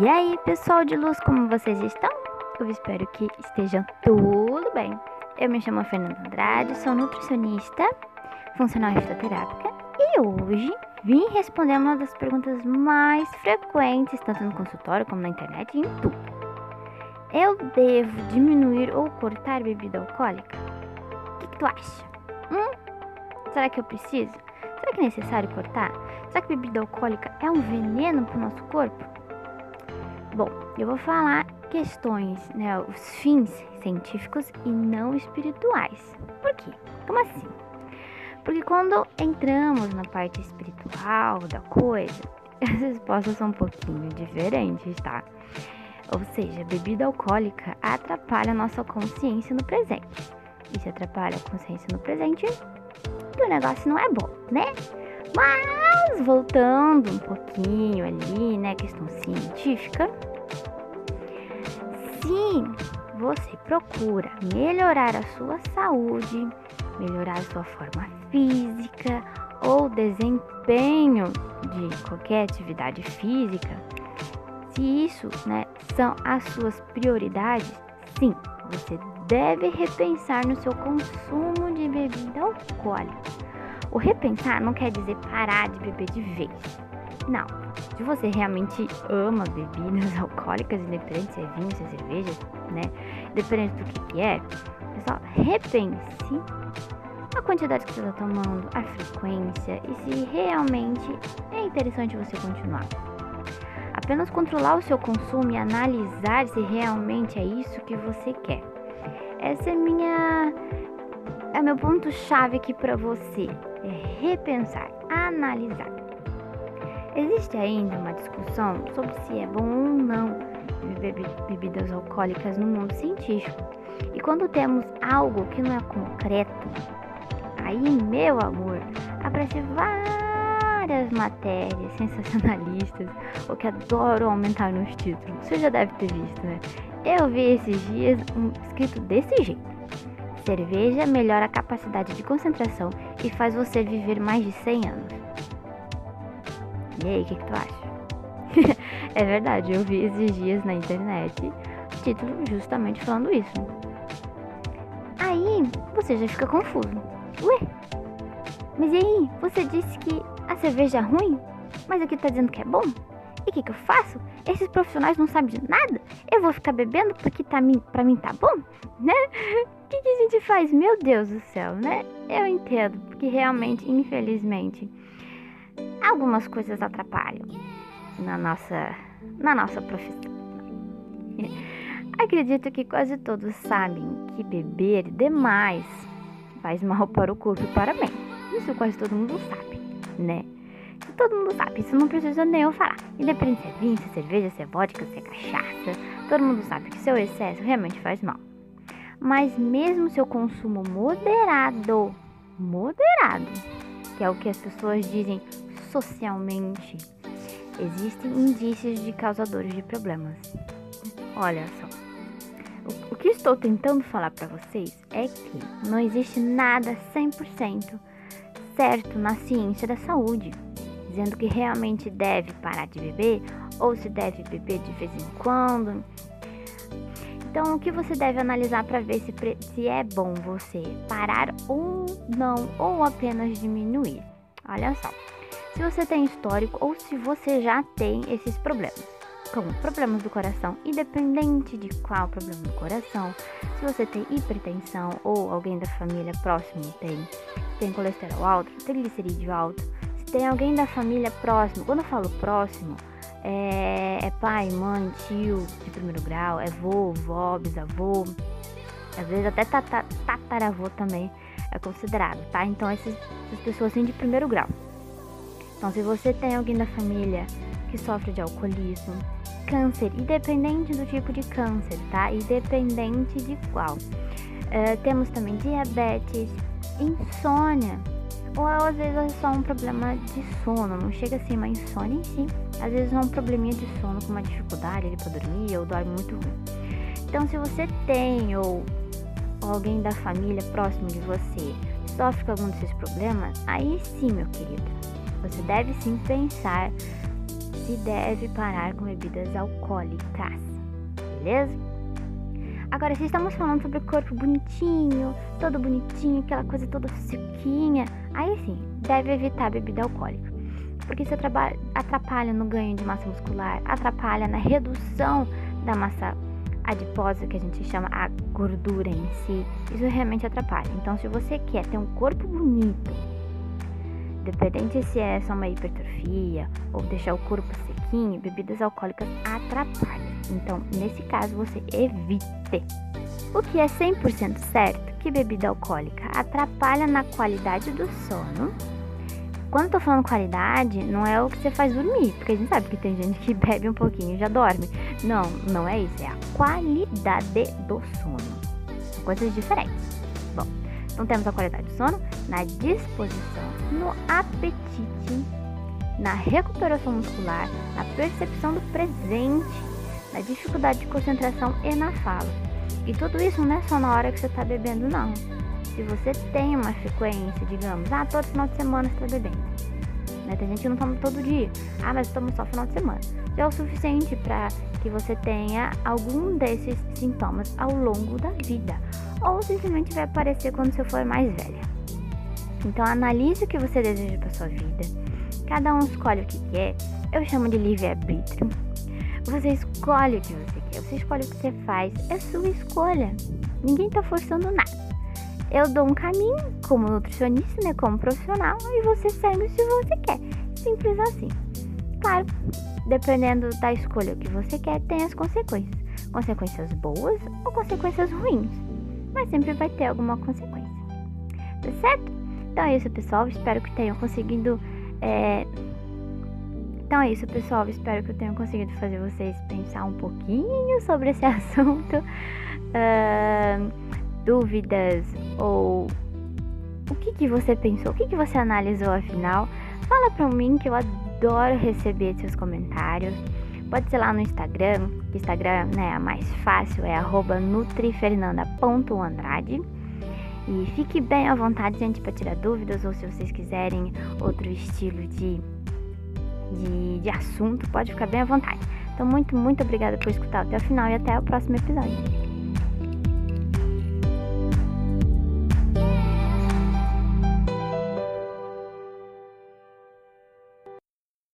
E aí, pessoal de luz, como vocês estão? Eu espero que estejam tudo bem. Eu me chamo Fernanda Andrade, sou nutricionista, funcional fitoterápica e hoje vim responder uma das perguntas mais frequentes, tanto no consultório como na internet e em tudo. Eu devo diminuir ou cortar bebida alcoólica? O que, que tu acha? Hum? Será que eu preciso? Será que é necessário cortar? Será que bebida alcoólica é um veneno para o nosso corpo? Bom, eu vou falar questões, né, os fins científicos e não espirituais. Por quê? Como assim? Porque quando entramos na parte espiritual da coisa, as respostas são um pouquinho diferentes, tá? Ou seja, bebida alcoólica atrapalha a nossa consciência no presente. E se atrapalha a consciência no presente, o negócio não é bom, né? Mas voltando um pouquinho ali, né, questão científica, se você procura melhorar a sua saúde, melhorar a sua forma física ou desempenho de qualquer atividade física, se isso, né, são as suas prioridades, sim, você deve repensar no seu consumo de bebida alcoólica. O repensar não quer dizer parar de beber de vez. Não. Se você realmente ama bebidas alcoólicas, independente se é vinho, se é cerveja, né? Independente do que, que é, só repense a quantidade que você está tomando, a frequência e se realmente é interessante você continuar. Apenas controlar o seu consumo e analisar se realmente é isso que você quer. Essa é minha é meu ponto chave aqui para você é repensar, analisar. Existe ainda uma discussão sobre se é bom ou não beber bebidas alcoólicas no mundo científico. E quando temos algo que não é concreto, aí, meu amor, aparecem várias matérias sensacionalistas ou que adoram aumentar nos títulos. Você já deve ter visto, né? Eu vi esses dias um escrito desse jeito. Cerveja melhora a capacidade de concentração e faz você viver mais de 100 anos. E aí, o que, que, tu acha? é verdade, eu vi esses dias na internet título justamente falando isso. Aí você já fica confuso. Ué, mas e aí? Você disse que a cerveja é ruim, mas aqui tá dizendo que é bom? E o que, que eu faço? Esses profissionais não sabem de nada? Eu vou ficar bebendo porque tá, pra mim tá bom? Né? O que, que a gente faz? Meu Deus do céu, né? Eu entendo, porque realmente, infelizmente, algumas coisas atrapalham na nossa, na nossa profissão. Acredito que quase todos sabem que beber demais faz mal para o corpo e para a mente. Isso quase todo mundo sabe, né? Todo mundo sabe, isso não precisa nem eu falar. Independente se é vinho, se é cerveja, se é vodka, se é cachaça, todo mundo sabe que seu excesso realmente faz mal. Mas mesmo seu consumo moderado, moderado, que é o que as pessoas dizem socialmente, existem indícios de causadores de problemas. Olha só. O, que estou tentando falar para vocês é que não existe nada 100% certo na ciência da saúde dizendo que realmente deve parar de beber ou se deve beber de vez em quando. Então, o que você deve analisar para ver se, se é bom você parar ou não, ou apenas diminuir? Olha só, se você tem histórico ou se você já tem esses problemas, como problemas do coração, independente de qual problema do coração, se você tem hipertensão ou alguém da família próximo tem, tem colesterol alto, triglicerídeo alto, tem alguém da família próximo. Quando eu falo próximo, é, é pai, mãe, tio de primeiro grau, é vô, vó, bisavô, às vezes até tataravô também é considerado, tá? Então essas, essas pessoas assim de primeiro grau. Então se você tem alguém da família que sofre de alcoolismo, câncer, independente do tipo de câncer, tá? Independente de qual. Uh, temos também diabetes, insônia, ou às vezes é só um problema de sono, não chega a ser uma insônia em si. Às vezes é um probleminha de sono com uma dificuldade ali para dormir ou dorme muito ruim. Então, se você tem ou alguém da família próximo de você sofre com algum desses problemas, aí sim, meu querido, você deve sim pensar se deve parar com bebidas alcoólicas. Beleza? Agora, se estamos falando sobre o corpo bonitinho, todo bonitinho, aquela coisa toda sequinha, aí sim, deve evitar bebida alcoólica. Porque isso atrapalha no ganho de massa muscular, atrapalha na redução da massa adiposa, que a gente chama a gordura em si. Isso realmente atrapalha. Então, se você quer ter um corpo bonito, Independente se é só uma hipertrofia ou deixar o corpo sequinho, bebidas alcoólicas atrapalham. Então, nesse caso, você evite. O que é 100% certo que bebida alcoólica atrapalha na qualidade do sono. Quando eu tô falando qualidade, não é o que você faz dormir, porque a gente sabe que tem gente que bebe um pouquinho e já dorme. Não, não é isso, é a qualidade do sono. São coisas diferentes. Bom, então temos a qualidade do sono na disposição, no apetite, na recuperação muscular, na percepção do presente, na dificuldade de concentração e na fala. E tudo isso não é só na hora que você está bebendo, não. Se você tem uma frequência, digamos, ah, todo final de semana você está bebendo. Né? Tem gente que não toma todo dia. Ah, mas eu tomo só final de semana. Já é o suficiente para que você tenha algum desses sintomas ao longo da vida ou simplesmente vai aparecer quando você for mais velha. Então analise o que você deseja para sua vida. Cada um escolhe o que quer. Eu chamo de livre-arbítrio. Você escolhe o que você quer, você escolhe o que você faz, é sua escolha. Ninguém está forçando nada. Eu dou um caminho como nutricionista, né, como profissional, e você segue se você quer. Simples assim. Claro, dependendo da escolha que você quer, tem as consequências. Consequências boas ou consequências ruins mas sempre vai ter alguma consequência. Tá certo? Então é isso, pessoal. Espero que tenham conseguido. É... Então é isso, pessoal. Espero que eu tenha conseguido fazer vocês pensar um pouquinho sobre esse assunto. Uh, dúvidas ou o que, que você pensou? O que, que você analisou afinal? Fala pra mim que eu adoro receber seus comentários. Pode ser lá no Instagram, que Instagram né, é mais fácil, é nutrifernanda.andrade. E fique bem à vontade, gente, para tirar dúvidas ou se vocês quiserem outro estilo de, de, de assunto, pode ficar bem à vontade. Então, muito, muito obrigada por escutar até o final e até o próximo episódio.